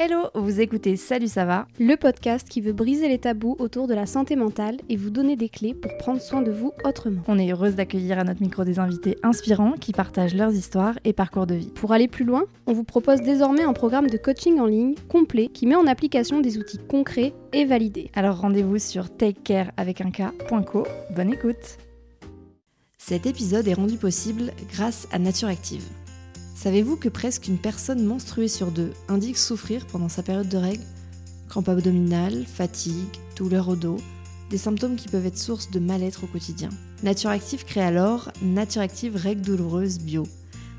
Hello, vous écoutez Salut ça va Le podcast qui veut briser les tabous autour de la santé mentale et vous donner des clés pour prendre soin de vous autrement. On est heureuse d'accueillir à notre micro des invités inspirants qui partagent leurs histoires et parcours de vie. Pour aller plus loin, on vous propose désormais un programme de coaching en ligne complet qui met en application des outils concrets et validés. Alors rendez-vous sur takecare avec un K.co. Bonne écoute Cet épisode est rendu possible grâce à Nature Active. Savez-vous que presque une personne menstruée sur deux indique souffrir pendant sa période de règles? Crampes abdominales, fatigue, douleur au dos, des symptômes qui peuvent être source de mal-être au quotidien. Nature Active crée alors Nature Active Règles douloureuses bio,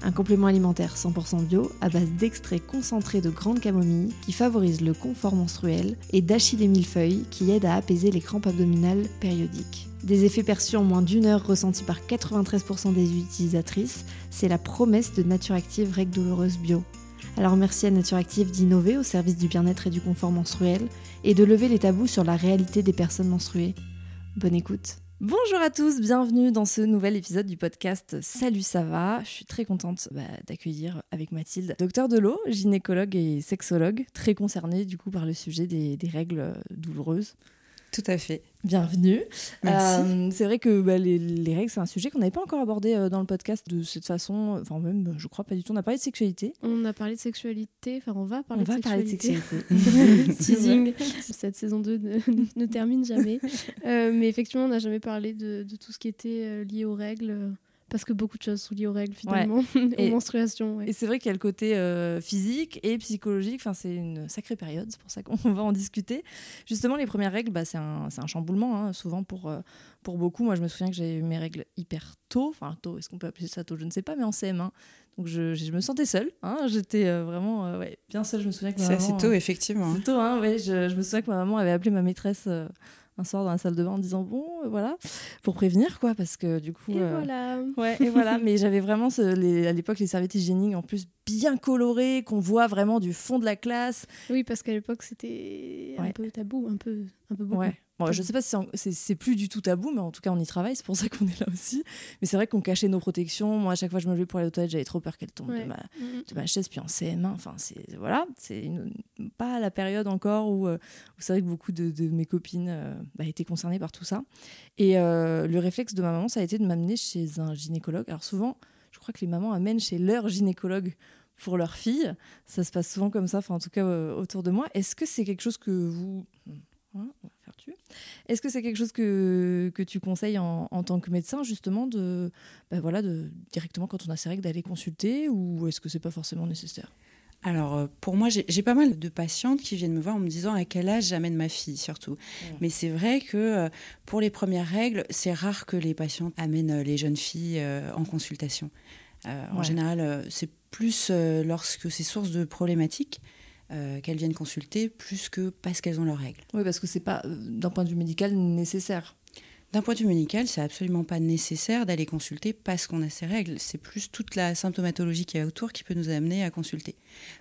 un complément alimentaire 100% bio à base d'extraits concentrés de grande camomille qui favorise le confort menstruel et d'achille millefeuille qui aide à apaiser les crampes abdominales périodiques. Des effets perçus en moins d'une heure ressentis par 93% des utilisatrices, c'est la promesse de Nature Active Règles douloureuses bio. Alors merci à Nature Active d'innover au service du bien-être et du confort menstruel et de lever les tabous sur la réalité des personnes menstruées. Bonne écoute. Bonjour à tous, bienvenue dans ce nouvel épisode du podcast Salut ça va. Je suis très contente bah, d'accueillir avec Mathilde, docteur de l'eau, gynécologue et sexologue, très concernée du coup par le sujet des règles douloureuses. Tout à fait. Bienvenue. Merci. Euh, c'est vrai que bah, les, les règles, c'est un sujet qu'on n'avait pas encore abordé euh, dans le podcast de cette façon. Enfin, même, je crois pas du tout. On a parlé de sexualité. On a parlé de sexualité, enfin on va parler On va de parler de sexualité. sexualité. Teasing. Cette saison 2 ne, ne termine jamais. Euh, mais effectivement, on n'a jamais parlé de, de tout ce qui était euh, lié aux règles. Parce que beaucoup de choses sont liées aux règles finalement, Et- aux menstruations. ouais. Et c'est vrai qu'il y a le côté euh, physique et psychologique. Enfin, c'est une sacrée période. C'est pour ça qu'on va en discuter. Justement, les premières règles, bah, c'est un, c'est un chamboulement, hein, souvent pour, euh, pour beaucoup. Moi, je me souviens que j'ai eu mes règles hyper tôt. Enfin, tôt, est-ce qu'on peut appeler ça tôt? Je ne sais pas, mais en CM1. Donc, je, je me sentais seule. hein. J'étais euh, vraiment euh, ouais, bien seule. Je me souviens que ma C'est assez tôt, euh, effectivement. C'est tôt, hein, ouais. Je, je me souviens que ma maman avait appelé ma maîtresse euh, un soir dans la salle de bain en disant bon, euh, voilà, pour prévenir, quoi, parce que du coup. Et euh, voilà. Ouais, et voilà. Mais j'avais vraiment ce- les- à l'époque les serviettes hygiéniques en plus bien colorées, qu'on voit vraiment du fond de la classe. Oui, parce qu'à l'époque, c'était un Ouais. peu tabou, un peu, un peu beaucoup. Ouais. Bon, je sais pas si c'est plus du tout tabou, mais en tout cas on y travaille, c'est pour ça qu'on est là aussi. Mais c'est vrai qu'on cachait nos protections. Moi, à chaque fois que je me levais pour aller aux toilettes, j'avais trop peur qu'elle tombe Ouais. de, ma, Mhm. de ma chaise. Puis en CM1, enfin, c'est voilà, c'est pas la période encore où, euh, où c'est vrai que beaucoup de, de mes copines euh, bah, étaient concernées par tout ça. Et euh, le réflexe de ma maman, ça a été de m'amener chez un gynécologue. Alors souvent, je crois que les mamans amènent chez leur gynécologue pour leur fille. Ça se passe souvent comme ça, enfin en tout cas euh, autour de moi. Est-ce que c'est quelque chose que vous... Hein, on va faire tu. Est-ce que c'est quelque chose que, que tu conseilles en, en tant que médecin, justement, de, bah voilà, de directement quand on a ses règles, d'aller consulter ou est-ce que c'est pas forcément nécessaire? Alors, euh, pour moi, j'ai pas mal de patientes qui viennent me voir en me disant à quel âge j'amène ma fille, surtout. Mais c'est vrai que euh, pour les premières règles, c'est rare que les patientes amènent les jeunes filles en consultation. Euh, En général, euh, c'est plus euh, lorsque c'est source de problématiques euh, qu'elles viennent consulter, plus que parce qu'elles ont leurs règles. Oui, parce que c'est pas, d'un point de vue médical, nécessaire. D'un point de vue médical, c'est absolument pas nécessaire d'aller consulter parce qu'on a ces règles. C'est plus toute la symptomatologie qu'il y a autour qui peut nous amener à consulter.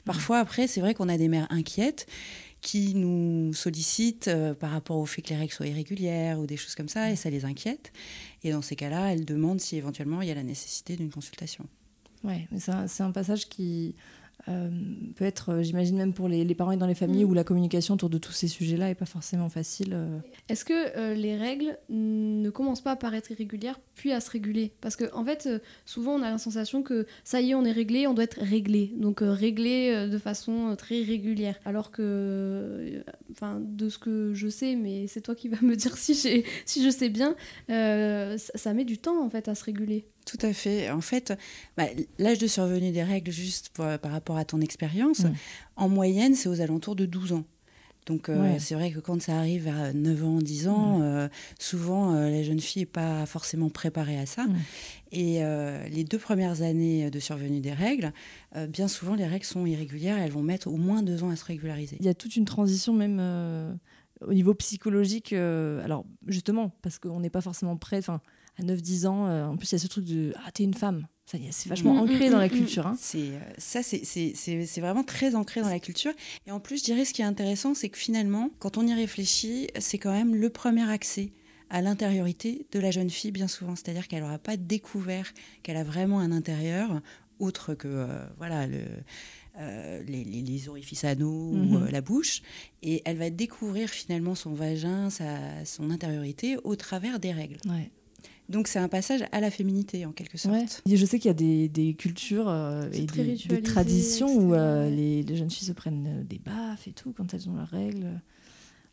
Parfois, après, c'est vrai qu'on a des mères inquiètes qui nous sollicitent euh, par rapport au fait que les règles soient irrégulières ou des choses comme ça, et ça les inquiète. Et dans ces cas-là, elles demandent si éventuellement il y a la nécessité d'une consultation. Un, c'est un passage qui euh, peut être, euh, j'imagine même pour les, les parents et dans les familles Mm. où la communication autour de tous ces sujets-là est pas forcément facile. euh. Est-ce que euh, les règles ne commencent pas par être irrégulières puis à se réguler? Parce que en fait, souvent on a la sensation que ça y est, on est réglé, on doit être réglé. Donc réglé de façon très régulière. Alors que, enfin, de ce que je sais, mais c'est toi qui vas me dire si, si je sais bien, ça, ça met du temps en fait à se réguler. Tout à fait. En fait, bah, l'âge de survenue des règles, juste pour- par rapport à ton expérience, en moyenne, c'est aux alentours de 12 ans. Donc c'est vrai que quand ça arrive vers 9 ans, 10 ans, souvent la jeune fille n'est pas forcément préparée à ça. Et les deux premières années de survenue des règles, bien souvent les règles sont irrégulières, elles vont mettre au moins deux ans à se régulariser. Il y a toute une transition même au niveau psychologique. alors justement, parce qu'on n'est pas forcément prêt, enfin à 9-10 ans, en plus il y a ce truc de « Ah, t'es une femme ». C'est vachement mm, ancré mm, dans la mm, culture. Hein. C'est euh, ça, c'est vraiment très ancré dans la culture. Et en plus, je dirais, ce qui est intéressant, c'est que finalement, quand on y réfléchit, c'est quand même le premier accès à l'intériorité de la jeune fille, bien souvent. C'est-à-dire qu'elle n'aura pas découvert qu'elle a vraiment un intérieur, autre que euh, voilà le, euh, les, orifices anneaux ou mm-hmm. la bouche. Et elle va découvrir finalement son vagin, sa, son intériorité au travers des règles. Ouais. Donc c'est un passage à la féminité en quelque sorte. Je sais qu'il y a des, des cultures euh, et des, traditions où euh, les, les, jeunes filles se prennent euh, des baffes et tout quand elles ont leurs règles.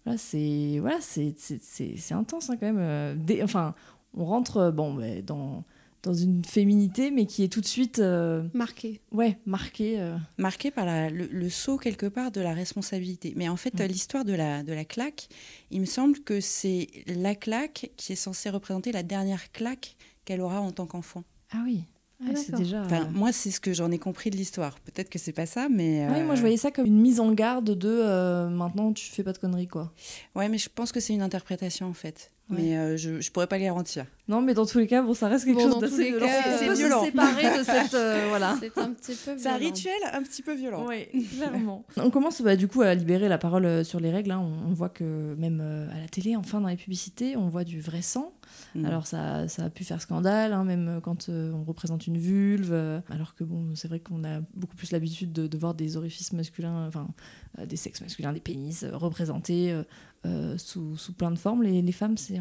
Voilà, c'est voilà, c'est intense hein, quand même. enfin, on rentre bon, dans dans une féminité, mais qui est tout de suite euh, marquée. Ouais, marquée. Euh. Marquée par le, saut quelque part de la responsabilité. Mais en fait, l'histoire de la, de la claque, il me semble que c'est la claque qui est censée représenter la dernière claque qu'elle aura en tant qu'enfant. Ah oui. Ah, c'est déjà. Enfin, euh, moi, c'est ce que j'en ai compris de l'histoire. Peut-être que c'est pas ça, mais. Oui, moi, je voyais ça comme une mise en garde de maintenant, tu fais pas de conneries, quoi. Ouais, mais je pense que c'est une interprétation, en fait. Mais euh, je ne pourrais pas garantir. Non, mais dans tous les cas, bon, ça reste quelque chose d'assez violent. C'est violent. Se séparer de cette. Euh, voilà. C'est un petit peu C'est un rituel un petit peu violent. Oui, clairement. on commence bah, du coup à libérer la parole euh, sur les règles. Hein. On, voit que même à la télé, enfin dans les publicités, on voit du vrai sang. Mm. Alors ça, ça, a pu faire scandale, hein, même quand on représente une vulve. alors que bon, c'est vrai qu'on a beaucoup plus l'habitude de, de, voir des orifices masculins, enfin des sexes masculins, des pénis représentés euh, sous, sous, plein de formes. Les, les femmes, c'est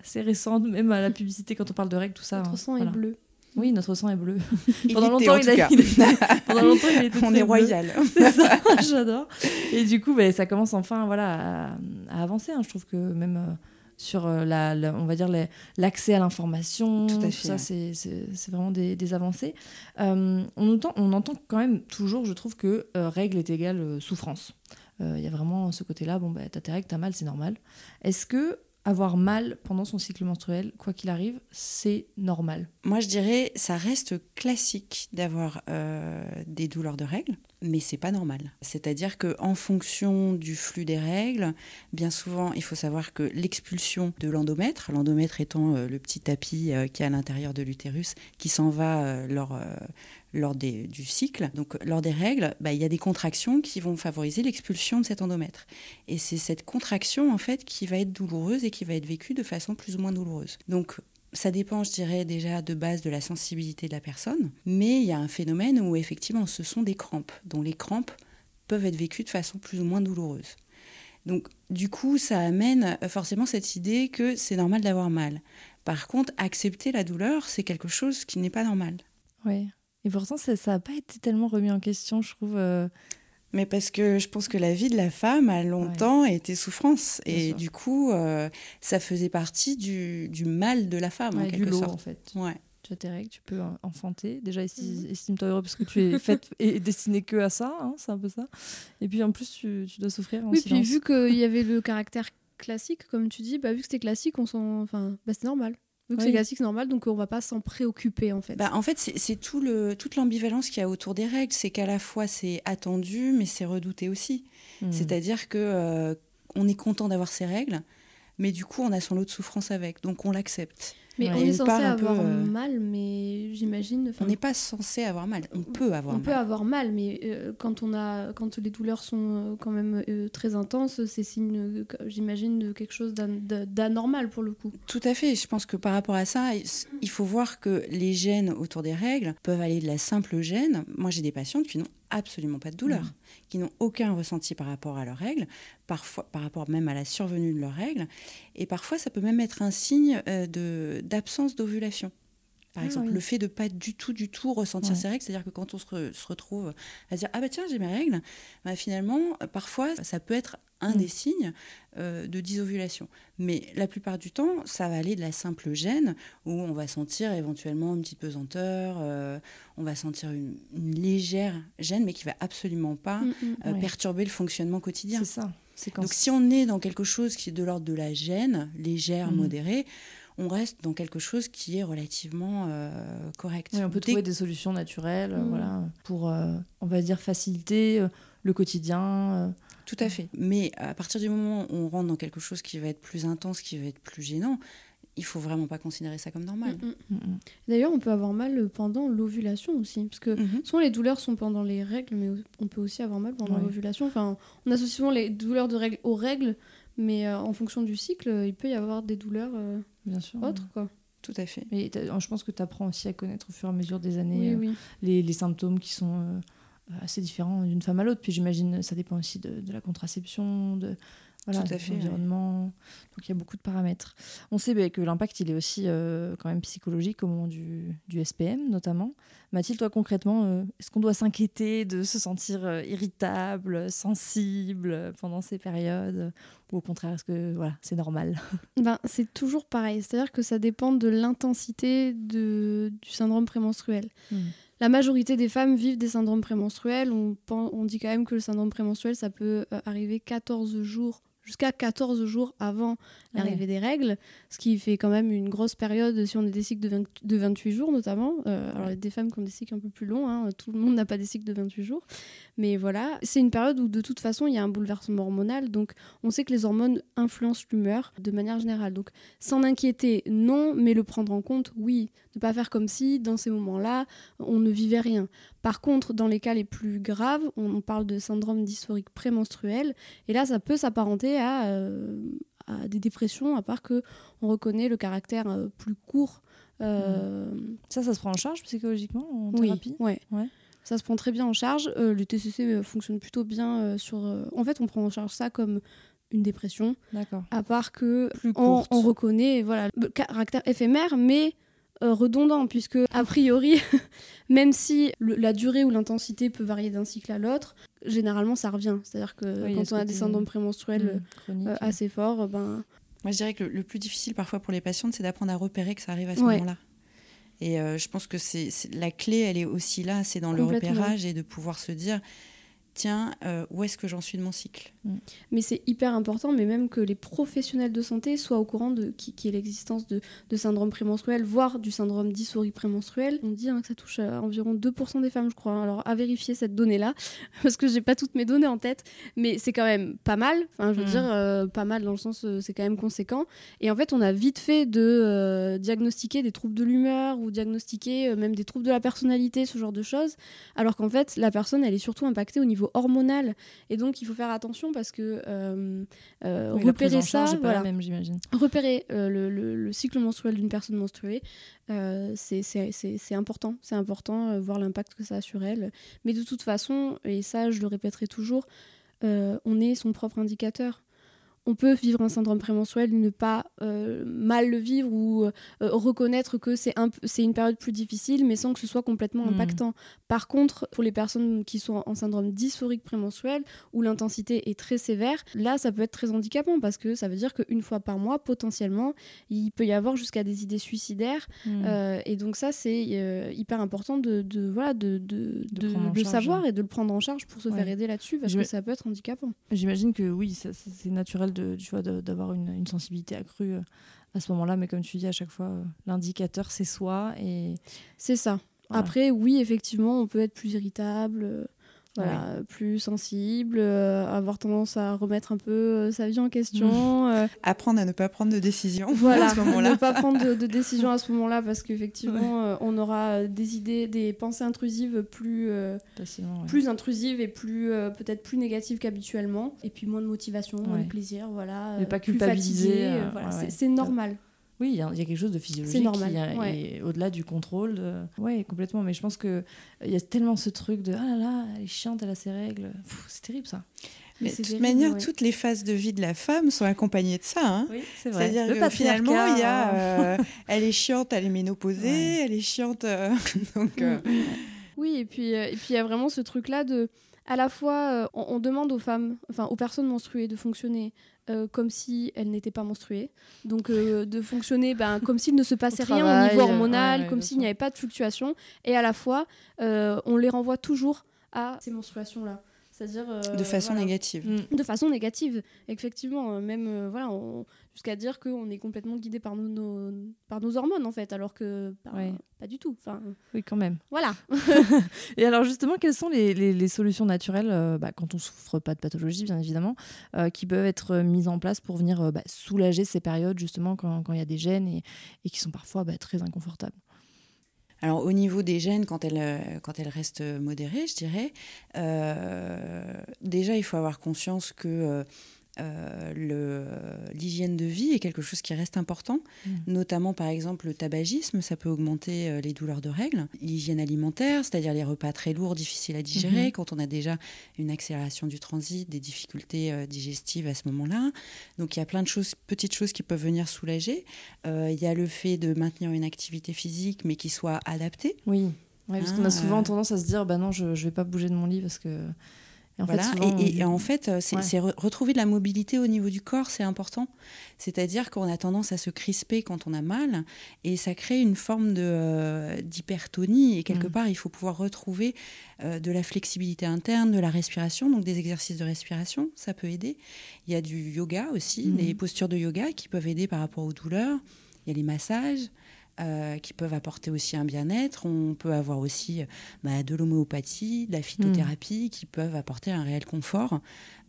assez récent, même à la publicité, quand on parle de règles, tout ça. Notre hein. sang est bleu. Oui, notre sang est bleu. pendant, longtemps, il a, pendant longtemps, il était On est royal. j'adore. Et du coup, bah, ça commence enfin voilà, à, avancer. Hein. Je trouve que même euh, sur euh, la, on va dire l'accès à l'information, tout, tout, ça, c'est vraiment des, des avancées. on, entend, on entend quand même toujours, je trouve, que règle est égale souffrance. Euh, il y a vraiment ce côté-là, bon, bah, t'as tes règles, t'as mal, c'est normal. Est-ce que avoir mal pendant son cycle menstruel, quoi qu'il arrive, c'est normal Moi, je dirais, ça reste classique d'avoir euh, des douleurs de règles, mais c'est pas normal. C'est-à-dire que en fonction du flux des règles, bien souvent, il faut savoir que l'expulsion de l'endomètre, l'endomètre étant euh, le petit tapis qui est à l'intérieur de l'utérus, qui s'en va lors lors des, du cycle, donc lors des règles, bah, il y a des contractions qui vont favoriser l'expulsion de cet endomètre. Et c'est cette contraction en fait qui va être douloureuse et qui va être vécue de façon plus ou moins douloureuse. Donc ça dépend, je dirais, déjà de base de la sensibilité de la personne, mais il y a un phénomène où effectivement ce sont des crampes, dont les crampes peuvent être vécues de façon plus ou moins douloureuse. Donc du coup, ça amène forcément cette idée que c'est normal d'avoir mal. Par contre, accepter la douleur, c'est quelque chose qui n'est pas normal. Oui. Et pourtant, ça n'a pas été tellement remis en question, je trouve. Euh. Mais parce que je pense que la vie de la femme a longtemps été souffrance. et du coup, euh, ça faisait partie du, du, mal de la femme, en quelque du lot, sorte. en fait. Ouais. Tu as tes règles, tu peux enfanter. Déjà, mhm. estime-toi heureux parce que tu es faite et destinée que à ça, hein, c'est un peu ça. Et puis en plus, tu, tu dois souffrir en oui, silence. puis vu qu'il y avait le caractère classique, comme tu dis, bah, vu que c'était classique, on s'en... enfin, bah, c'est normal. Donc c'est classique, c'est normal, donc on va pas s'en préoccuper en fait. Bah, en fait, c'est tout le, toute l'ambivalence qu'il y a autour des règles. C'est qu'à la fois c'est attendu, mais c'est redouté aussi. Hmm. C'est-à-dire que euh, on est content d'avoir ces règles, mais du coup on a son lot de souffrance avec, donc on l'accepte. Mais on est censé avoir euh, mal, mais j'imagine. On n'est pas censé avoir mal. On peut avoir mal. On peut avoir mal, mais euh, quand on a, quand les douleurs sont euh, quand même très intenses, c'est signe, j'imagine, de quelque chose d'anormal pour le coup. Tout à fait. Je pense que par rapport à ça, il faut voir que les gènes autour des règles peuvent aller de la simple gêne. Moi, j'ai des patientes qui n'ont absolument pas de douleur, mmh. qui n'ont aucun ressenti par rapport à leurs règles, parfois par rapport même à la survenue de leurs règles, et parfois ça peut même être un signe euh, de d'absence d'ovulation. Par ah exemple, le fait de pas du tout, du tout ressentir ses règles, c'est-à-dire que quand on se, se, retrouve à dire ah bah tiens j'ai mes règles, bah, finalement parfois ça peut être un mm. des signes euh, de disovulation. Mais la plupart du temps, ça va aller de la simple gêne, où on va sentir éventuellement une petite pesanteur, euh, on va sentir une, légère gêne, mais qui va absolument pas mm, mm, euh, perturber le fonctionnement quotidien. C'est ça. Donc si on est dans quelque chose qui est de l'ordre de la gêne, légère, modérée, on reste dans quelque chose qui est relativement euh, correct. Oui, on peut Dès- trouver des solutions naturelles, Mm. voilà, pour, euh, on va dire, faciliter euh, le quotidien. Tout à fait. Mais à partir du moment où on rentre dans quelque chose qui va être plus intense, qui va être plus gênant, il faut vraiment pas considérer ça comme normal. Mm, mm. D'ailleurs, on peut avoir mal pendant l'ovulation aussi, parce que Mhm. souvent les douleurs sont pendant les règles, mais on peut aussi avoir mal pendant Ouais. l'ovulation. Enfin, on associe souvent les douleurs de règles aux règles, mais euh, en fonction du cycle, il peut y avoir des douleurs euh, Bien sûr. autres, quoi. Tout à fait. Mais je pense que tu apprends aussi à connaître au fur et à mesure des années Oui, euh, oui. les, les symptômes qui sont euh, assez différents d'une femme à l'autre. Puis j'imagine ça dépend aussi de, de la contraception, de voilà, Tout à de fait, l'environnement. Donc il y a beaucoup de paramètres. On sait bah, que l'impact il est aussi euh, quand même psychologique au moment du, du SPM notamment. Mathilde, toi concrètement, euh, est-ce qu'on doit s'inquiéter de se sentir euh, irritable, sensible pendant ces périodes? Ou au contraire, est-ce que voilà, c'est normal? Ben, c'est toujours pareil, c'est-à-dire que ça dépend de l'intensité du syndrome prémenstruel. Hmm. La majorité des femmes vivent des syndromes prémenstruels. On, on dit quand même que le syndrome prémenstruel, ça peut arriver 14 jours, jusqu'à 14 jours avant l'arrivée des règles, ce qui fait quand même une grosse période si on est des cycles de, 20 de 28 jours notamment. Euh, Alors il y a des femmes qui ont des cycles un peu plus longs, hein, tout le monde n'a pas des cycles de 28 jours. Mais voilà, c'est une période où de toute façon il y a un bouleversement hormonal, donc on sait que les hormones influencent l'humeur de manière générale. Donc s'en inquiéter, non, mais le prendre en compte, oui. Ne pas faire comme si dans ces moments-là, on ne vivait rien. Par contre, dans les cas les plus graves, on parle de syndrome dysphorique prémenstruel, et là ça peut s'apparenter à, euh, à des dépressions, à part que on reconnaît le caractère euh, plus court. euh, Ça, ça se prend en charge psychologiquement en oui, thérapie? ouais. Ouais. Ça se prend très bien en charge. Le TCC fonctionne plutôt bien sur. En fait, on prend en charge ça comme une dépression, D'accord. à part que Plus on, on reconnaît voilà le caractère éphémère, mais redondant, puisque a priori, même si le- la durée ou l'intensité peut varier d'un cycle à l'autre, généralement ça revient. C'est-à-dire que Oui, quand on a des syndromes prémenstruels euh, assez forts, ben Moi, je dirais que le, le plus difficile parfois pour les patientes, c'est d'apprendre à repérer que ça arrive à ce Ouais. moment-là. Et euh, je pense que c'est la clé, elle est aussi là, c'est dans le repérage et de pouvoir se dire, tiens, euh, où est-ce que j'en suis de mon cycle? Mais c'est hyper important, mais même que les professionnels de santé soient au courant de qui, qui est l'existence de, de syndrome prémenstruel, voire du syndrome dysphorie prémenstruelle. On dit hein, que ça touche à environ 2% des femmes, je crois. Alors à vérifier cette donnée-là, parce que j'ai pas toutes mes données en tête, mais c'est quand même pas mal. Enfin, je veux Mm. dire, euh, pas mal dans le sens, euh, c'est quand même conséquent. Et en fait, on a vite fait de euh, diagnostiquer des troubles de l'humeur ou diagnostiquer euh, même des troubles de la personnalité, ce genre de choses, alors qu'en fait, la personne, elle est surtout impactée au niveau hormonal. Et donc, il faut faire attention parce que euh, euh, Oui, repérer charge ça, voilà, même, repérer euh, le, le- le cycle menstruel d'une personne menstruée, c'est- important. C'est important, voir l'impact que ça a sur elle. Mais de toute façon, et ça, je le répéterai toujours, on est son propre indicateur. On peut vivre un syndrome prémenstruel, ne pas euh, mal le vivre ou euh, reconnaître que c'est un une période plus difficile, mais sans que ce soit complètement Mhm. impactant. Par contre, pour les personnes qui sont en syndrome dysphorique prémenstruel, où l'intensité est très sévère, là, ça peut être très handicapant parce que ça veut dire qu'une fois par mois, potentiellement, il peut y avoir jusqu'à des idées suicidaires. Mm. Euh, et donc ça, c'est hyper important de, de, voilà, de, de, De de- prendre en de charge. savoir et de le prendre en charge pour se Ouais. faire aider là-dessus parce que ça peut être handicapant. J'imagine que oui, c'est naturel de, tu vois, de- d'avoir une, une sensibilité accrue euh, à ce moment-là, mais comme tu dis à chaque fois, euh, l'indicateur c'est soi et C'est ça. Voilà. Après, oui, effectivement, on peut être plus irritable. Voilà, plus sensible, euh, avoir tendance à remettre un peu euh, sa vie en question. euh, Apprendre à ne pas prendre de décision voilà, à ce moment-là. ne pas prendre de, de décision à ce moment-là parce qu'effectivement, on aura des idées, des pensées intrusives plus, facilement. ouais. plus intrusives et plus peut-être plus négatives qu'habituellement. Et puis moins de motivation, moins de plaisir, voilà. Ne pas plus culpabiliser, fatigué, voilà, c'est- ouais. c'est normal. Oui, il y, a il y a quelque chose de physiologique normal, qui est- ouais. est au-delà du contrôle. De... Ouais, complètement. Mais je pense que euh, il y a tellement ce truc de ah là là, elle est chiante, elle a ses règles. C'est terrible ça. Mais c'est de toute terrible, manière, ouais. toutes les phases de vie de la femme sont accompagnées de ça. hein. Oui, c'est C'est-à-dire Le que finalement, il y a, euh, euh, elle est chiante, elle est ménopausée, Ouais. elle est chiante. euh, donc, euh, Mm, mm. Oui, et puis euh, et puis il y a vraiment ce truc-là de, à la fois, euh, on, on demande aux femmes, enfin aux personnes menstruées, de fonctionner euh, comme si elles n'étaient pas menstruées, donc euh, de fonctionner ben, comme s'il ne se passait rien au niveau euh, hormonal, ouais, comme s'il n'y avait pas de fluctuation, et à la fois, on les renvoie toujours à ces menstruations-là. C'est-à-dire. de façon négative. Mm. De façon négative, effectivement. Même, voilà, jusqu'à dire qu'on est complètement guidé par nos, par nos hormones, en fait, alors que bah, pas du tout. Enfin, oui, quand même. Voilà. Et alors, justement, quelles sont les, les, solutions naturelles, bah, quand on souffre pas de pathologie, bien évidemment, qui peuvent être mises en place pour venir bah, soulager ces périodes, justement, quand il y a des gènes et, et qui sont parfois bah, très inconfortables? Alors au niveau des gènes, quand elles, euh, quand elles restent modérées, je dirais, euh, déjà il faut avoir conscience que euh, l'hygiène de vie est quelque chose qui reste important, mm. notamment par exemple le tabagisme, ça peut augmenter euh, les douleurs de règles. L'hygiène alimentaire, c'est-à-dire les repas très lourds, difficiles à digérer, mm-hmm. quand on a déjà une accélération du transit, des difficultés euh, digestives à ce moment-là. Donc il y a plein de choses, petites choses qui peuvent venir soulager. il y a le fait de maintenir une activité physique, mais qui soit adaptée. Oui. parce qu'on a hein, souvent tendance à se dire, bah non, je ne vais pas bouger de mon lit parce que et en voilà. fait, et, en fait, c'est retrouver de la mobilité au niveau du corps, c'est important. C'est-à-dire qu'on a tendance à se crisper quand on a mal, et ça crée une forme euh, d'hypertonie. et quelque mm. part, il faut pouvoir retrouver euh, de la flexibilité interne, de la respiration, donc des exercices de respiration, ça peut aider. Il y a du yoga aussi, mm. des postures de yoga qui peuvent aider par rapport aux douleurs. Il y a les massages. Euh, qui peuvent apporter aussi un bien-être. On peut avoir aussi bah, de l'homéopathie, de la phytothérapie mm. qui peuvent apporter un réel confort.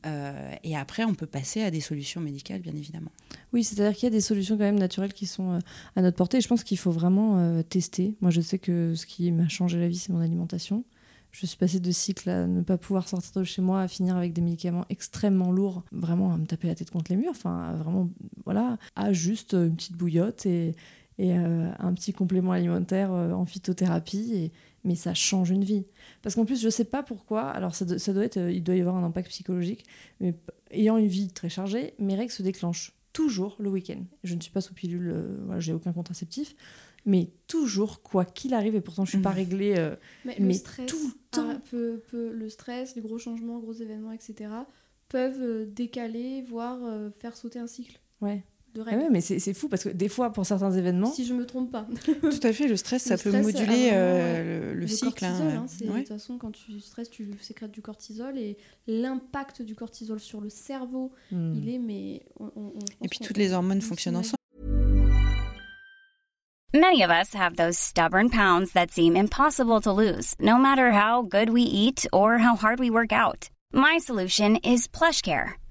Euh, et après, on peut passer à des solutions médicales, bien évidemment. Oui, c'est-à-dire qu'il y a des solutions quand même naturelles qui sont euh, à notre portée. je pense qu'il faut vraiment tester. Moi, je sais que ce qui m'a changé la vie, c'est mon alimentation. Je suis passée de cycle à ne pas pouvoir sortir de chez moi, à finir avec des médicaments extrêmement lourds, vraiment à me taper la tête contre les murs, enfin vraiment, voilà, à juste une petite bouillotte et, et euh, un petit complément alimentaire euh, en phytothérapie. Et, mais ça change une vie. Parce qu'en plus, je ne sais pas pourquoi, alors ça, doit être, euh, il doit y avoir un impact psychologique, mais ayant une vie très chargée, mes règles se déclenchent toujours le week-end. Je ne suis pas sous pilule, voilà, j'ai aucun contraceptif, mais toujours, quoi qu'il arrive, et pourtant je ne suis pas mmh. réglée, mais, le stress, tout le temps. le stress, les gros changements, gros événements, etc., peuvent décaler, voire faire sauter un cycle. Ouais. Ah mais c'est fou parce que des fois, pour certains événements. Si je me trompe pas. Tout à fait, le stress, ça peut moduler euh, le, cycle. Hein, hein, De toute façon, quand tu stresses, tu sécrètes du cortisol et l'impact du cortisol sur le cerveau, hmm. il est. Mais et puis toutes les hormones fonctionnent ensemble. Many of us have those stubborn pounds that seem impossible to lose, no matter how good we eat or how hard we work out. My solution is PlushCare.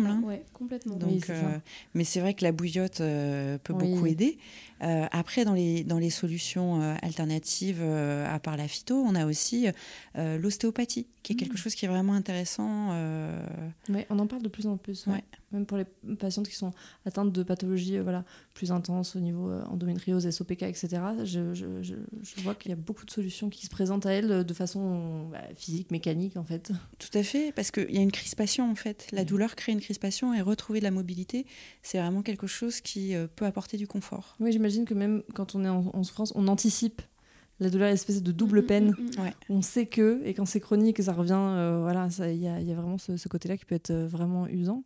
Ouais, complètement. Donc, oui, euh, mais c'est vrai que la bouillotte euh, peut oui. beaucoup aider. Euh, après, dans les, dans les solutions alternatives à part la phyto, on a aussi l'ostéopathie, qui est quelque mmh. chose qui est vraiment intéressant. Oui, on en parle de plus en plus. Même pour les patientes qui sont atteintes de pathologies voilà, plus intenses au niveau endométriose, SOPK, etc. Je, je, je, vois qu'il y a beaucoup de solutions qui se présentent à elles de façon bah, physique, mécanique, en fait. Tout à fait, parce qu'il y a une crispation, en fait. La douleur crée une crispation et retrouver de la mobilité, c'est vraiment quelque chose qui peut apporter du confort. Oui, j'imagine que même quand on est en, souffrance, on anticipe la douleur, espèce de double mm, mm, peine. Mm, on sait que, et quand c'est chronique, ça revient, euh, voilà, il y, y a, vraiment ce, côté-là qui peut être euh, vraiment usant.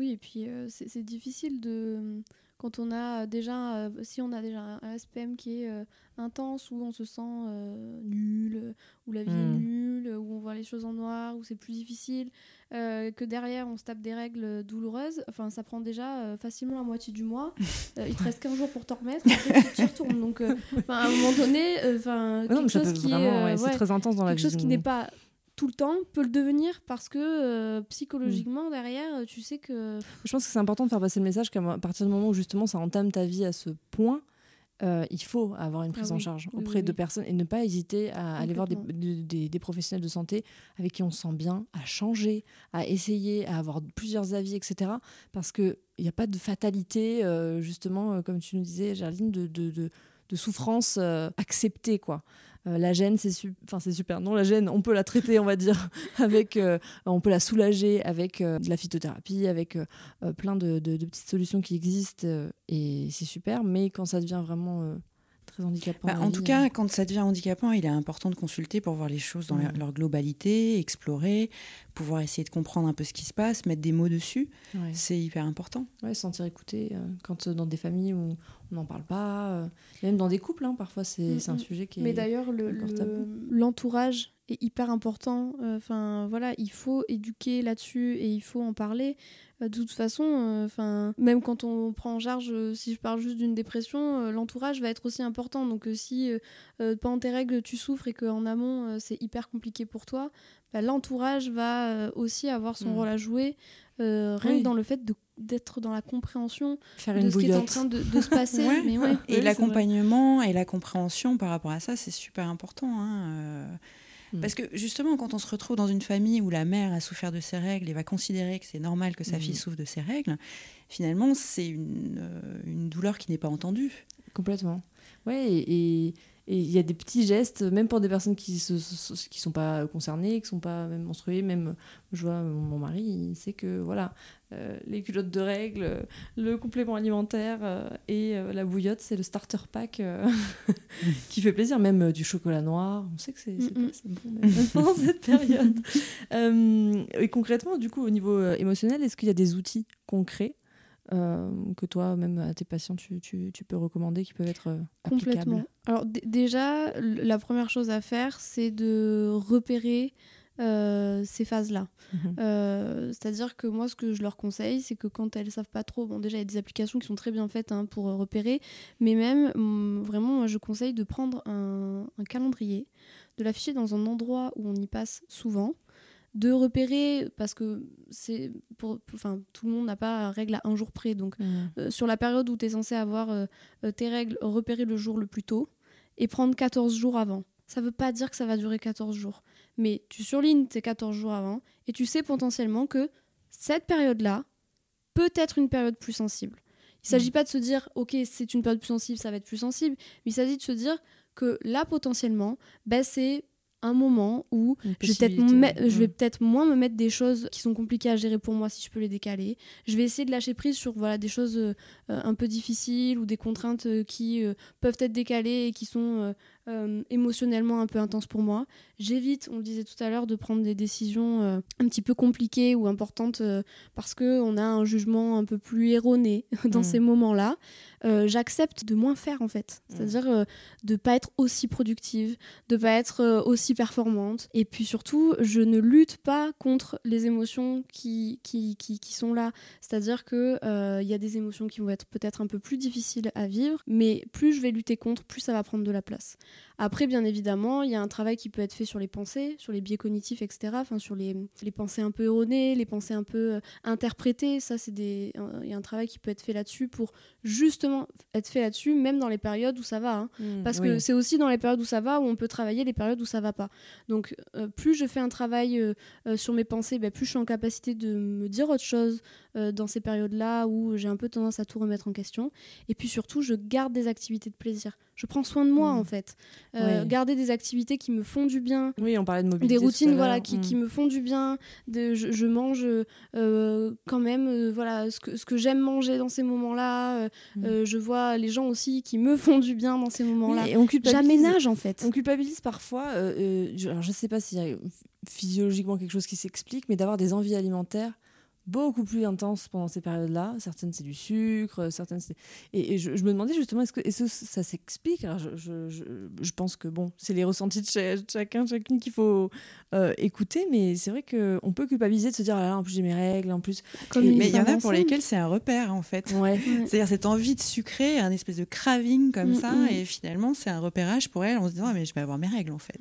Oui, et puis euh, c'est difficile de quand on a déjà, si on a déjà un SPM qui est intense, où on se sent nul, où la vie est nulle, où on voit les choses en noir, où c'est plus difficile, euh, que derrière on se tape des règles douloureuses, enfin ça prend déjà euh, facilement la moitié du mois. Euh, il te reste 15 jours pour t'en remettre, et tu retournes. Donc à un moment donné, enfin quelque chose qui est, très intense dans la quelque chose qui n'est pas tout le temps peut le devenir parce que psychologiquement mm. derrière tu sais que je pense que c'est important de faire passer le message qu'à partir du moment où justement ça entame ta vie à ce point euh, il faut avoir une prise ah en charge auprès de personnes et ne pas hésiter à aller voir des, des, professionnels de santé avec qui on se sent bien, à changer, à essayer, à avoir plusieurs avis, etc. Parce qu'il n'y a pas de fatalité, euh, justement, euh, comme tu nous disais, Gerline, de, de, de, souffrance acceptée. Quoi. La gêne, c'est super. Non, la gêne, on peut la traiter, on va dire, avec, on peut la soulager avec de la phytothérapie, avec plein de, de, petites solutions qui existent, et c'est super. Mais quand ça devient vraiment très handicapant. Bah, en tout cas, quand ça devient handicapant, il est important de consulter pour voir les choses dans leur globalité, explorer, pouvoir essayer de comprendre un peu ce qui se passe, mettre des mots dessus. C'est hyper important. Ouais, se sentir écouté. Euh, quand euh, dans des familles où on n'en parle pas, euh, même dans des couples, hein, parfois c'est un sujet qui est. Mais d'ailleurs, l'entourage est hyper important. Enfin, voilà, il faut éduquer là-dessus et il faut en parler. De toute façon, enfin, même quand on prend en charge, si je parle juste d'une dépression, l'entourage va être aussi important. Donc, si pendant tes règles tu souffres et qu'en amont c'est hyper compliqué pour toi, bah, l'entourage va euh, aussi avoir son mm. rôle à jouer, euh, rien que dans le fait d'être dans la compréhension Faire de ce qui est en train de, se passer. et l'accompagnement et la compréhension par rapport à ça, c'est super important. Hein, euh. mm. Parce que justement, quand on se retrouve dans une famille où la mère a souffert de ses règles et va considérer que c'est normal que sa mm. fille souffre de ses règles, finalement, c'est une, une, douleur qui n'est pas entendue. Complètement. Ouais, et, et il y a des petits gestes, même pour des personnes qui ne qui sont pas concernées, qui sont pas même menstruées. Même, je vois mon mari, il sait que voilà, euh, les culottes de règles, le complément alimentaire euh, et euh, la bouillotte, c'est le starter pack qui fait plaisir. Même du chocolat noir, on sait que c'est bon même pendant cette période. et concrètement, du coup, au niveau émotionnel, est-ce qu'il y a des outils concrets euh, que toi, même à tes patients, tu, tu, tu peux recommander qui peuvent être euh, Complètement. Alors déjà, la première chose à faire, c'est de repérer euh, ces phases-là. Mhm. C'est-à-dire que moi, ce que je leur conseille, c'est que quand elles savent pas trop, bon déjà, il y a des applications qui sont très bien faites hein, pour repérer, mais même, vraiment, moi, je conseille de prendre un, un calendrier, de l'afficher dans un endroit où on y passe souvent, de repérer parce que c'est pour enfin tout le monde n'a pas règle à un jour près donc mmh. euh, sur la période où tu es censé avoir euh, euh, tes règles repérer le jour le plus tôt et prendre 14 jours avant ça veut pas dire que ça va durer 14 jours mais tu surlignes tes 14 jours avant et tu sais potentiellement que cette période là peut être une période plus sensible il s'agit mmh. pas de se dire ok c'est une période plus sensible ça va être plus sensible mais il s'agit de se dire que là potentiellement ben, c'est un moment où je vais peut-être je vais peut-être moins me mettre des choses qui sont compliquées à gérer pour moi si je peux les décaler. Je vais essayer de lâcher prise sur voilà des choses euh, un peu difficiles ou des contraintes euh, qui euh, peuvent être décalées et qui sont émotionnellement un peu intenses pour moi. J'évite, on le disait tout à l'heure, de prendre des décisions un petit peu compliquées ou importantes parce que on a un jugement un peu plus erroné dans mmh. ces moments-là. Euh, j'accepte de moins faire en fait. Mm. C'est-à-dire de euh, pas être aussi productive, de pas être euh, aussi performante. Et puis surtout, je ne lutte pas contre les émotions qui, qui, qui, qui sont là. C'est-à-dire qu'il il y a des émotions qui vont être peut-être un peu plus difficiles à vivre, mais plus je vais lutter contre, plus ça va prendre de la place. Après, bien évidemment, il y a un travail qui peut être fait sur les pensées, sur les biais cognitifs, etc. Enfin, sur les, les pensées un peu erronées, les pensées un peu interprétées. Ça, c'est des... Il y a un travail qui peut être fait là-dessus pour justement être fait là-dessus, même dans les périodes où ça va. Hein. Mmh, Parce que c'est aussi dans les périodes où ça va où on peut travailler les périodes où ça va pas. Donc, euh, plus je fais un travail euh, euh, sur mes pensées, ben, plus je suis en capacité de me dire autre chose dans ces périodes-là où j'ai un peu tendance à tout remettre en question. Et puis surtout, je garde des activités de plaisir. Je prends soin de moi, mmh. en fait. Garder des activités qui me font du bien. Oui, on parlait de mobilité. Des routines voilà, qui, qui, mmh. me font du bien. De, je, je mange quand même voilà, ce que, ce que j'aime manger dans ces moments-là. je vois les gens aussi qui me font du bien dans ces moments-là. Oui, J'aménage en fait. On culpabilise parfois, euh, euh, je, alors je sais pas s'il y a physiologiquement quelque chose qui s'explique, mais d'avoir des envies alimentaires beaucoup plus intense pendant ces périodes-là. Certaines, c'est du sucre, certaines, c'est... Et, je, me demandais justement, est-ce que, est que ça s'explique? Je, je, je, pense que, bon, c'est les ressentis de chacun, chacune qu'il faut euh, écouter, mais c'est vrai qu'on peut culpabiliser de se dire, ah là, en plus j'ai mes règles, en plus... mais il y en a pour lesquels c'est un repère, en fait. Ouais. C'est-à-dire cette envie de sucrer, un espèce de craving comme mm, ça, mm. et finalement, c'est un repérage pour elle en se disant, ah, mais je vais avoir mes règles, en fait.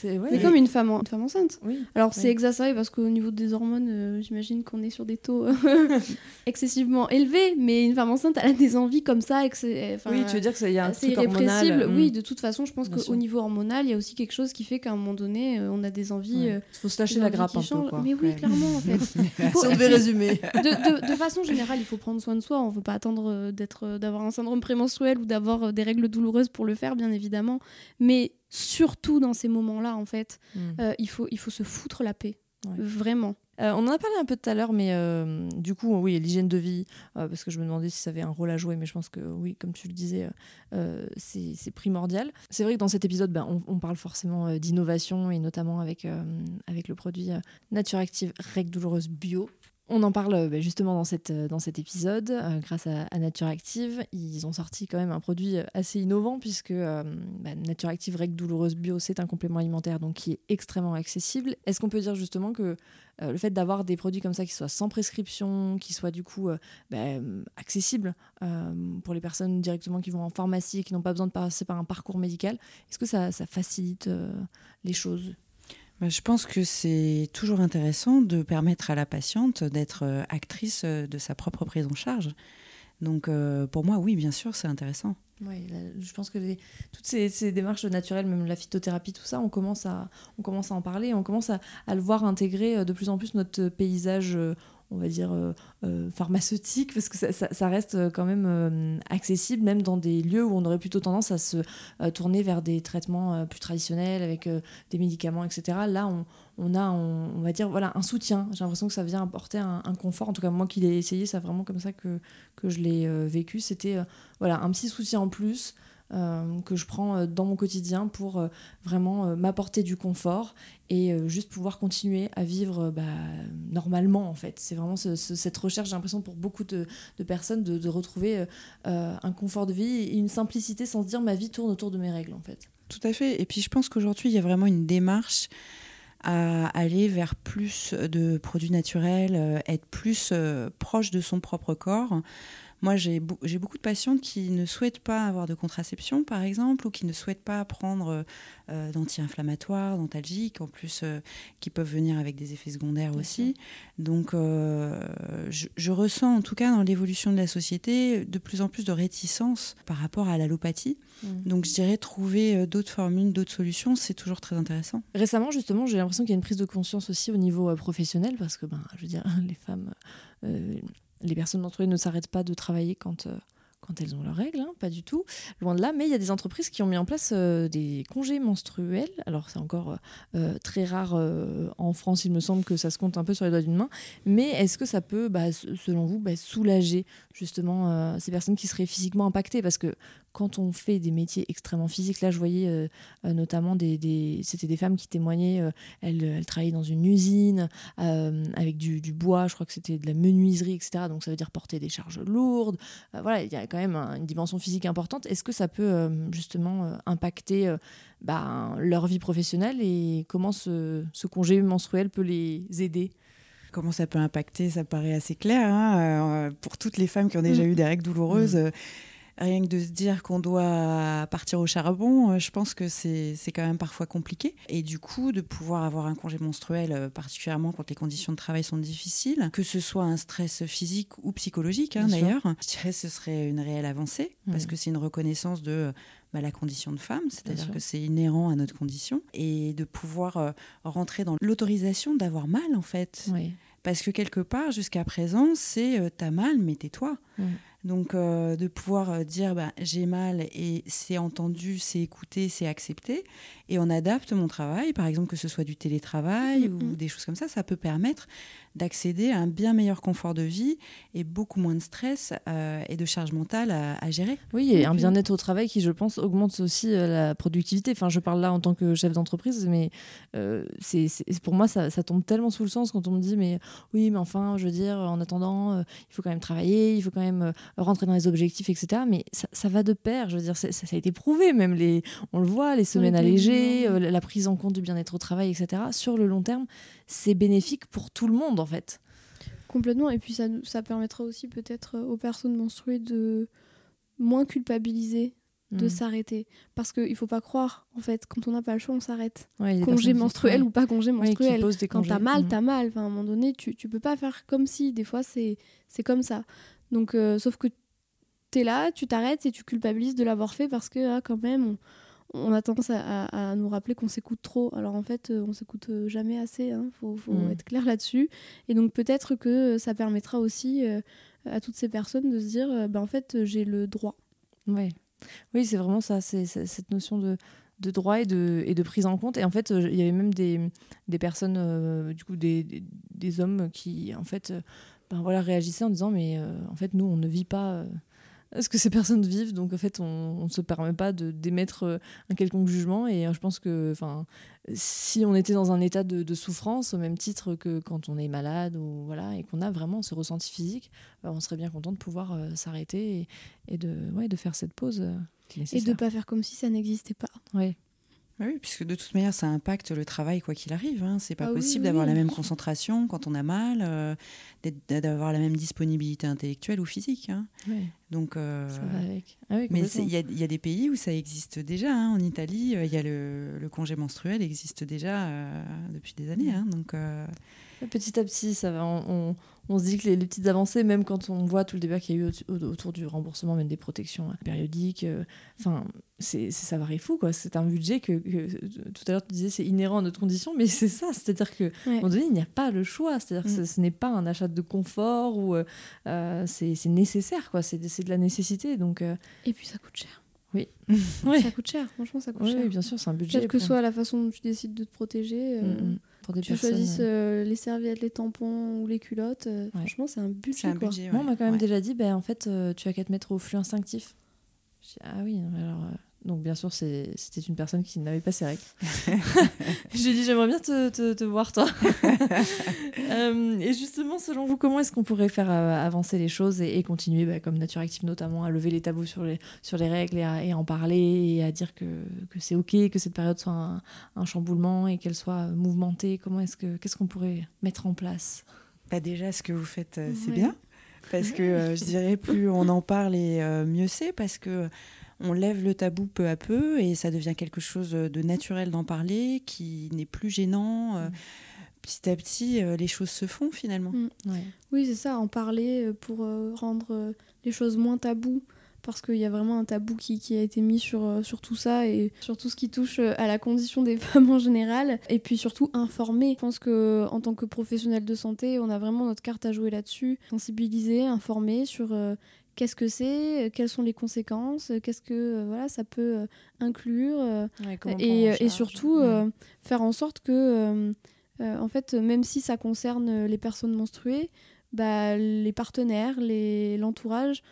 C'est comme une femme, une femme enceinte. Oui. Alors, c'est exacerbé parce qu'au niveau des hormones, euh, j'imagine qu'on est sur des taux excessivement élevés, mais une femme enceinte, elle a des envies comme ça. Et oui, tu veux dire qu'il y a un truc irrépressible. Oui, de toute façon, je pense qu'au niveau hormonal, il y a aussi quelque chose qui fait qu'à un moment donné, on a des envies. Il faut se lâcher la grappe un peu. Quoi. Mais oui, clairement, en fait. si on devait résumer. De, de, façon générale, il faut prendre soin de soi. On ne veut pas attendre d'être, d'avoir un syndrome prémenstruel ou d'avoir des règles douloureuses pour le faire, bien évidemment. Mais surtout dans ces moments-là, en fait, euh, il, faut, il faut se foutre la paix. Vraiment. Euh, on en a parlé un peu tout à l'heure, mais euh, du coup, oui, l'hygiène de vie, parce que je me demandais si ça avait un rôle à jouer, mais je pense que oui, comme tu le disais, c'est primordial. C'est vrai que dans cet épisode, ben, on, parle forcément d'innovation, et notamment avec, avec le produit Nature Active Règles douloureuses bio, on en parle euh, bah, justement euh, dans cet épisode, euh, grâce à, Nature Active. Ils ont sorti quand même un produit assez innovant, puisque bah, Nature Active Règle Douloureuse Bio, c'est un complément alimentaire donc qui est extrêmement accessible. Est-ce qu'on peut dire justement que le fait d'avoir des produits comme ça qui soient sans prescription, qui soient du coup bah, accessibles pour les personnes directement qui vont en pharmacie et qui n'ont pas besoin de passer par un parcours médical, est-ce que ça, facilite les choses? Je pense que c'est toujours intéressant de permettre à la patiente d'être euh, actrice euh, de sa propre prise en charge. Donc euh, pour moi, oui, bien sûr, c'est intéressant. Oui, je pense que toutes ces, démarches naturelles, même la phytothérapie, tout ça, on commence à, on commence à en parler, on commence à, à le voir intégrer de plus en plus notre paysage on va dire, euh, euh, pharmaceutique, parce que ça, reste euh, quand même accessible, même dans des lieux où on aurait plutôt tendance à se tourner vers des traitements plus traditionnels, avec des médicaments, etc. Là, on, a, on, va dire, voilà, un soutien. J'ai l'impression que ça vient apporter un, confort. En tout cas, moi qui l'ai essayé, c'est vraiment comme ça que, je l'ai vécu. C'était voilà, un petit soutien en plus. Euh, que je prends euh, dans mon quotidien pour euh, vraiment m'apporter du confort et juste pouvoir continuer à vivre bah, normalement en fait. C'est vraiment cette recherche, j'ai l'impression pour beaucoup de, personnes de, retrouver un confort de vie et une simplicité sans se dire ma vie tourne autour de mes règles en fait. Tout à fait. Et puis je pense qu'aujourd'hui il y a vraiment une démarche à aller vers plus de produits naturels, être plus proche de son propre corps. Moi, j'ai beaucoup de patientes qui ne souhaitent pas avoir de contraception, par exemple, ou qui ne souhaitent pas prendre euh, d'anti-inflammatoires, d'antalgiques, en plus, euh, qui peuvent venir avec des effets secondaires aussi. Donc, euh, je, ressens, en tout cas, dans l'évolution de la société, de plus en plus de réticence par rapport à l'allopathie. Mmh. Donc, je dirais trouver d'autres formules, d'autres solutions, c'est toujours très intéressant. Récemment, justement, j'ai l'impression qu'il y a une prise de conscience aussi au niveau professionnel, parce que, ben, je veux dire, les femmes les personnes d'entre eux ne s'arrêtent pas de travailler quand, euh, elles ont leurs règles, hein, pas du tout, loin de là, mais il y a des entreprises qui ont mis en place euh, des congés menstruels. Alors c'est encore euh, très rare en France, il me semble que ça se compte un peu sur les doigts d'une main, mais est-ce que ça peut, bah, selon vous, bah, soulager justement ces personnes qui seraient physiquement impactées? Parce que quand on fait des métiers extrêmement physiques, là je voyais euh, euh, notamment des, c'était des femmes qui témoignaient, euh, elles, travaillaient dans une usine avec du, bois, je crois que c'était de la menuiserie, etc. Donc ça veut dire porter des charges lourdes. voilà, il y a quand même une dimension physique importante. Est-ce que ça peut justement impacter bah, leur vie professionnelle et comment ce, congé menstruel peut les aider? Comment ça peut impacter, ça paraît assez clair. Hein, pour toutes les femmes qui ont déjà mm. eu des règles douloureuses, mm rien que de se dire qu'on doit partir au charbon, euh, je pense que c'est quand même parfois compliqué. Et du coup, de pouvoir avoir un congé menstruel, euh, particulièrement quand les conditions de travail sont difficiles, que ce soit un stress physique ou psychologique hein, d'ailleurs, je dirais que ce serait une réelle avancée, parce que c'est une reconnaissance de bah, la condition de femme, c'est-à-dire que c'est inhérent à notre condition, et de pouvoir euh, rentrer dans l'autorisation d'avoir mal en fait. Parce que quelque part, jusqu'à présent, c'est t'as mal, mais tais-toi. Donc euh, de pouvoir euh, dire bah, j'ai mal et c'est entendu, c'est écouté, c'est accepté et on adapte mon travail, par exemple que ce soit du télétravail ou des choses comme ça, ça peut permettre d'accéder à un bien meilleur confort de vie et beaucoup moins de stress euh, et de charge mentale à, gérer. Oui, et un bien-être au travail qui, je pense, augmente aussi la productivité. Enfin, je parle là en tant que chef d'entreprise, mais c'est, pour moi, ça, ça, tombe tellement sous le sens quand on me dit, mais oui, mais enfin, je veux dire, en attendant, il faut quand même travailler, il faut quand même rentrer dans les objectifs, etc. Mais ça, va de pair. Je veux dire, ça, a été prouvé, même les, on le voit, les semaines allégées, euh, la prise en compte du bien-être au travail, etc. Sur le long terme, c'est bénéfique pour tout le monde, en fait. Complètement. Et puis ça, ça permettra aussi peut-être aux personnes menstruées de moins culpabiliser de Mm. s'arrêter. Parce qu'il ne faut pas croire, en fait, quand on n'a pas le choix, on s'arrête. Ouais, Congé menstruel ouais. ou pas congé Ouais, menstruel. des quand t'as mal, Mm. t'as mal. Enfin, à un moment donné, tu, tu peux pas faire comme si. Des fois, c'est comme ça. Donc, euh, sauf que t'es là, tu t'arrêtes et tu culpabilises de l'avoir fait parce que, ah, quand même, on, on a tendance à, à- à nous rappeler qu'on s'écoute trop. Alors, en fait, euh, on s'écoute euh, jamais assez. Il faut, faut Mm. être clair là-dessus. Et donc, peut-être que ça permettra aussi euh, à toutes ces personnes de se dire, euh, ben, en fait, j'ai le droit. Ouais. Oui, c'est vraiment ça, c'est cette notion de, de droit et de, et de prise en compte. Et en fait, euh, il y avait même des, des personnes, euh, du coup, des, des, des hommes qui, en fait, euh, ben voilà, réagissaient en disant, mais euh, en fait, nous, on ne vit pas euh, ce que ces personnes vivent, donc en fait, on ne se permet pas de d'émettre euh, un quelconque jugement. Et euh, je pense que, enfin, si on était dans un état de, de souffrance, au même titre que quand on est malade ou voilà, et qu'on a vraiment ce ressenti physique, euh, on serait bien content de pouvoir s'arrêter et, et de, ouais, de faire cette pause. Et de nécessaire. pas faire comme si ça n'existait pas. Ouais. Bah Oui, puisque de toute manière, ça impacte le travail quoi qu'il arrive. Hein. C'est pas Ah possible oui, d'avoir oui. la même concentration quand on a mal, euh, d'avoir la même disponibilité intellectuelle ou physique. hein. Donc, euh, ça va avec. Ah mais il y a, il y a des pays où ça existe déjà. hein. En Italie, euh, il y a le, le congé menstruel existe déjà euh, depuis des années. hein. Donc, Petit à petit, ça va. On, on- on se dit que les, les petites avancées, même quand on voit tout le débat qu'il y a eu au- au- autour du remboursement, même des protections euh, périodiques, euh, enfin, c'est c'est- ça varie fou, quoi. C'est un budget que, que- tout à l'heure tu disais c'est inhérent à notre condition, mais c'est ça. C'est-à-dire que à un Ouais. moment donné, il n'y a pas le choix. C'est-à-dire que Mm. ce, ce n'est pas un achat de confort ou euh, euh, c'est nécessaire, quoi. C'est de la nécessité, donc. euh, Et puis ça coûte cher. Oui. Ça coûte cher, franchement, ça coûte oui, cher. oui, bien sûr, c'est un budget. Quelle que soit la façon dont tu décides de te protéger, euh, Mm, mm. Pour des tu personnes. choisisses euh, euh, les serviettes, les tampons ou les culottes, euh, franchement, c'est un budget. un quoi. budget. Moi, on m'a quand même Ouais. déjà dit, ben, en fait, euh, tu as qu'à te mettre au flux instinctif. Je dis, ah oui, alors. Donc, bien sûr, c'était une personne qui n'avait pas ses règles. je lui ai dit, j'aimerais bien te, te- te voir, toi. Euh, et justement, selon vous, comment est-ce qu'on pourrait faire euh, avancer les choses et, et continuer, bah, comme Nature Active notamment, à lever les tabous sur les, sur les règles et à, et à en parler et à dire que, que c'est OK, que cette période soit un, un chamboulement et qu'elle soit mouvementée? Comment est-ce que qu'est-ce qu'on pourrait mettre en place? Bah, déjà, ce que vous faites, euh, c'est Ouais. bien. Parce que je dirais, plus on en parle et mieux c'est, parce que on lève le tabou peu à peu et ça devient quelque chose de naturel d'en parler, qui n'est plus gênant. euh, Petit à petit, euh, les choses se font finalement. Mm. ouais. Oui, c'est ça, en parler euh, pour rendre les choses moins tabous. Parce qu'il y a vraiment un tabou qui, qui a été mis sur, sur tout ça et sur tout ce qui touche à la condition des femmes en général. Et puis surtout informer. Je pense que en tant que professionnel de santé, on a vraiment notre carte à jouer là-dessus. Sensibiliser, informer sur euh, qu'est-ce que c'est, euh, quelles sont les conséquences, euh, qu'est-ce que euh, voilà, ça peut inclure. Ouais, et, surtout faire en sorte que, en fait, même si ça concerne les personnes menstruées, bah, les partenaires, les- l'entourage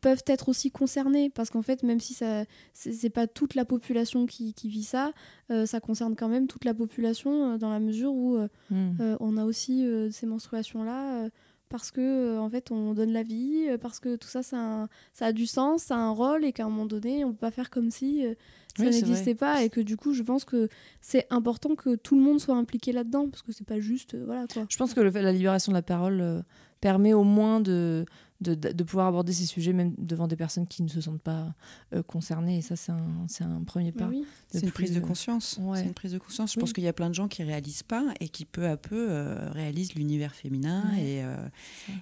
peuvent être aussi concernés parce qu'en fait même si ça c'est pas toute la population qui, qui vit ça euh, ça concerne quand même toute la population euh, dans la mesure où euh, Mm. euh, on a aussi ces menstruations là parce que euh, en fait on donne la vie euh, parce que tout ça ça a, un- ça a du sens ça a un rôle et qu'à un moment donné on peut pas faire comme si euh, ça Oui, n'existait pas et que du coup je pense que c'est important que tout le monde soit impliqué là-dedans parce que c'est pas juste euh, voilà quoi. Je pense que le la libération de la parole euh, permet au moins de, de, de pouvoir aborder ces sujets même devant des personnes qui ne se sentent pas euh, concernées. Et ça, c'est un, c'est un premier pas. oui. de C'est une prise de euh, conscience. ouais. C'est une prise de conscience. Je Oui. pense qu'il y a plein de gens qui réalisent pas et qui peu à peu euh, réalisent l'univers féminin. Ouais. Et, euh,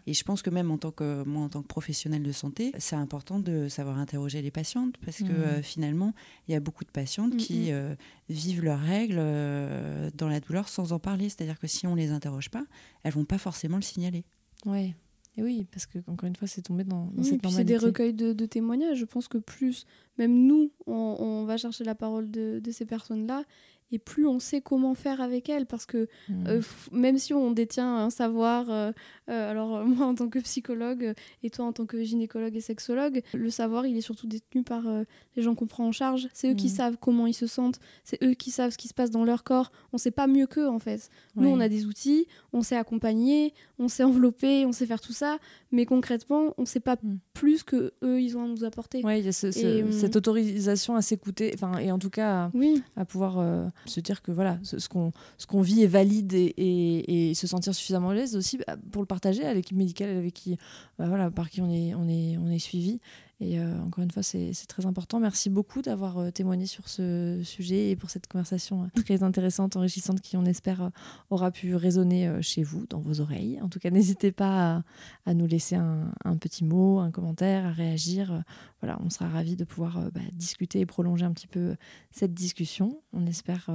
et je pense que même en tant que moi, en tant que professionnelle de santé, c'est important de savoir interroger les patientes parce que finalement, il y a beaucoup de patientes Mhm. qui euh, vivent leurs règles euh, dans la douleur sans en parler. C'est-à-dire que si on les interroge pas, elles vont pas forcément le signaler. Ouais. Et oui, parce que encore une fois, c'est tombé dans, dans Oui, cette puis c'est des normalité. recueils de, de témoignages. Je pense que plus, même nous, on, on va chercher la parole de, de ces personnes-là, et plus on sait comment faire avec elles. Parce que Mm. euh, même si on détient un savoir, euh, euh, alors moi en tant que psychologue et toi en tant que gynécologue et sexologue, le savoir il est surtout détenu par les gens qu'on prend en charge. C'est eux qui Mm. savent comment ils se sentent, c'est eux qui savent ce qui se passe dans leur corps. On sait pas mieux qu'eux en fait. Nous on a des outils, on sait accompagner, on sait envelopper, on sait faire tout ça, mais concrètement on sait pas Mm. plus que eux ils ont à nous apporter. Ouais, il y a ce- ce- Et, cette autorisation à s'écouter, enfin, et en tout cas à, Oui, à pouvoir se dire que voilà, ce, ce qu'on vit est valide et, et, et se sentir suffisamment à l'aise aussi bah, pour le partager à l'équipe médicale avec qui, bah, voilà, par qui on est, on est, on est suivi Et euh, encore une fois, c'est très important. Merci beaucoup d'avoir euh, témoigné sur ce sujet et pour cette conversation euh, très intéressante, enrichissante, qui, on espère, aura pu résonner chez vous, dans vos oreilles. En tout cas, n'hésitez pas à, nous laisser un, petit mot, un commentaire, à réagir. Voilà, on sera ravis de pouvoir bah, discuter et prolonger un petit peu cette discussion. On espère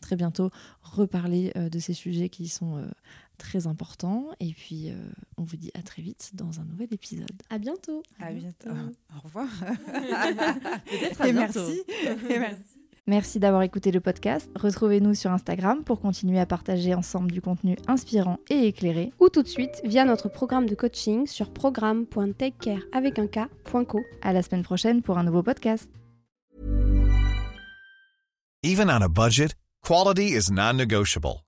très bientôt reparler de ces sujets qui sont très important. Et puis, euh, on vous dit à très vite dans un nouvel épisode. À bientôt. À bientôt. Au revoir. et merci. et merci. Merci d'avoir écouté le podcast. Retrouvez-nous sur Instagram pour continuer à partager ensemble du contenu inspirant et éclairé. Ou tout de suite via notre programme de coaching sur programme.takecare avec un K.co. À la semaine prochaine pour un nouveau podcast. Even on a budget, quality is non-negotiable.